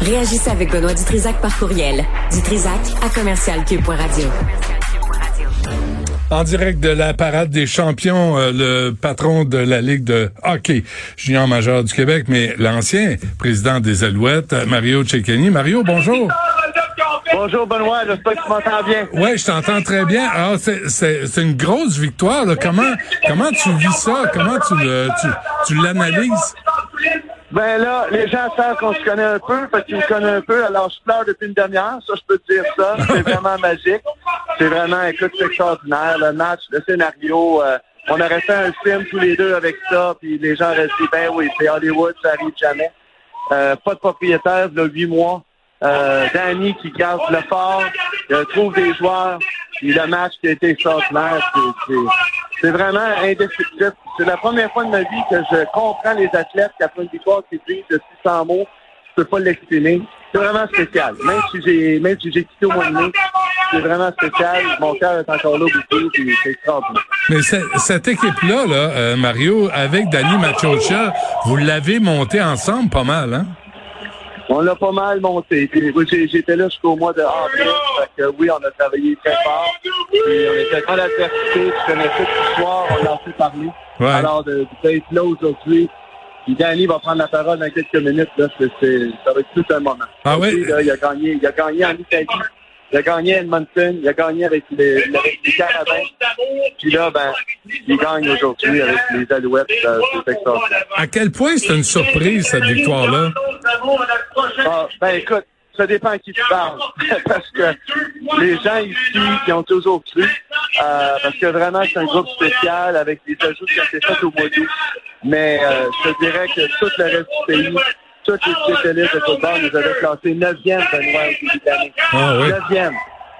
Réagissez avec Benoît Dutrisac par courriel. Dutrisac à commercialcube.radio. En direct de la parade des champions, euh, le patron de la Ligue de hockey junior majeur du Québec, mais l'ancien président des Alouettes, Mario Cecchini. Mario, bonjour. Bonjour Benoît, j'espère que tu m'entends bien. Oui, je t'entends très bien. Alors, c'est une grosse victoire. Là. Comment comment tu vis ça? Comment tu le tu, tu l'analyses? Ben là, les gens savent qu'on se connaît un peu, parce qu'ils me connaissent un peu, alors je pleure depuis une demi-heure, ça je peux te dire ça. C'est vraiment magique. C'est vraiment, écoute, c'est extraordinaire. Le match, le scénario, euh, on aurait fait un film tous les deux avec ça, puis les gens auraient dit, ben oui, c'est Hollywood, ça arrive jamais. Euh, pas de propriétaire, de huit mois. Euh, Danny qui garde le fort, trouve des joueurs, puis le match qui a été extraordinaire, c'est vraiment indescriptible. C'est la première fois de ma vie que je comprends les athlètes qui après une victoire qui disent de 600 mots, je peux pas l'exprimer. C'est vraiment spécial. Même si j'ai même si j'ai quitté au mois de mai, c'est vraiment spécial. Mon cœur est encore là beaucoup, puis c'est extraordinaire. Mais cette équipe-là, là, euh, Mario, avec Danny Machocha, vous l'avez monté ensemble pas mal, hein? On l'a pas mal monté. J'étais là jusqu'au mois de avril. que, oui, on a travaillé très fort. Puis on était dans l'adversité. Tu connais toute l'histoire. On l'a fait parler. Ouais. Alors, d'être là aujourd'hui. Puis Danny va prendre la parole dans quelques minutes. Là, ça va être tout un moment. Ah oui? il, a gagné, il a gagné en Italie. Il a gagné Edmonton, il a gagné avec les, les Carabins. Puis là, ben, il gagne aujourd'hui avec les Alouettes. Euh. À quel point c'est une surprise, cette victoire-là? Ah, ben écoute, ça dépend à qui tu parles. parce que les gens ici qui ont toujours cru, euh, parce que vraiment c'est un groupe spécial avec des ajouts qui ont été faits au mois d'août. Mais euh, je dirais que tout le reste du pays, toutes les spécialistes de football nous avaient classé 9e Benoît au début. Ah, oui. 9e.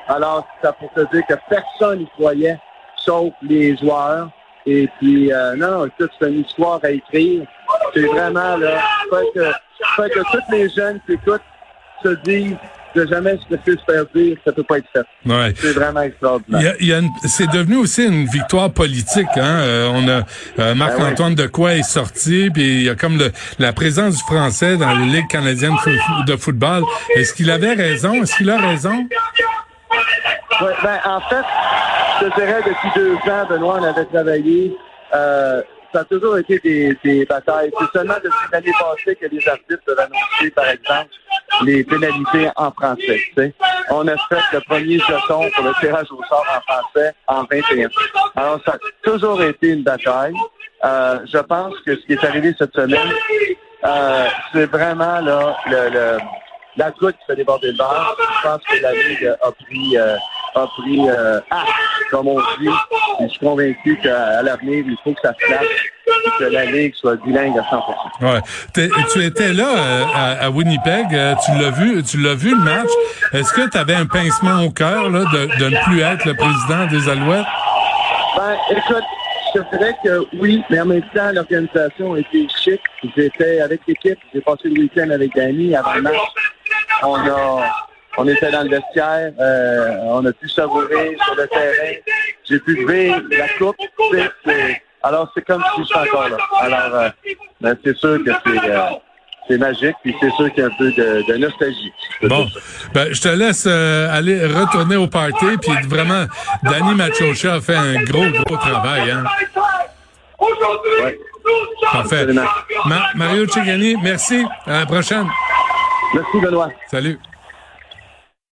Alors, ça pour te dire que personne n'y croyait, sauf les joueurs. Et puis, euh, non, écoute, c'est une histoire à écrire. C'est vraiment, là, fait que, fait que tous les jeunes qui écoutent se disent de jamais se laisser se faire dire que ça peut pas être fait. Ouais. C'est vraiment extraordinaire. Il y a, il y a une- c'est devenu aussi une victoire politique. Hein? Euh, on a euh, Marc-Antoine Decoy est sorti, puis il y a comme le, la présence du français dans la Ligue canadienne de football. Est-ce qu'il avait raison? Est-ce qu'il a raison? Ouais, ben, en fait, je te dirais, depuis deux ans, Benoît, on avait travaillé. Euh, ça a toujours été des, des batailles. C'est seulement depuis l'année passée que les arbitres peuvent annoncer, par exemple, les pénalités en français. On a fait le premier jeton pour le tirage au sort en français en 21. Alors, ça a toujours été une bataille. Euh, je pense que ce qui est arrivé cette semaine, euh, c'est vraiment la goutte qui fait déborder le verre. Je pense que la Ligue a pris, euh, a pris comme on dit. Je suis convaincu qu'à l'avenir, il faut que ça se place et que la Ligue soit bilingue à 100 Ouais. T'es- tu étais là euh, à, à Winnipeg, euh, tu l'as vu, tu l'as vu le match. Est-ce que tu avais un pincement au cœur là, de, de ne plus être le président des Alouettes? Ben, écoute, je dirais que oui, mais en même temps, l'organisation a été chic. J'étais avec l'équipe, j'ai passé le week-end avec Danny avant le match. On a, on était dans le vestiaire, euh, on a pu savourer sur le terrain. J'ai pu lever la coupe. c'est- alors, c'est comme si je suis encore là. Alors, euh, ben, c'est sûr que c'est, euh, c'est magique, puis c'est sûr qu'il y a un peu de, de nostalgie. Bon, ben, je te laisse euh, aller retourner au party, puis vraiment, Danny Machocha a fait un gros, gros travail. Hein? Ouais. Parfait. Ma- Mario Cegani, merci. À la prochaine. Merci, Benoît. Salut.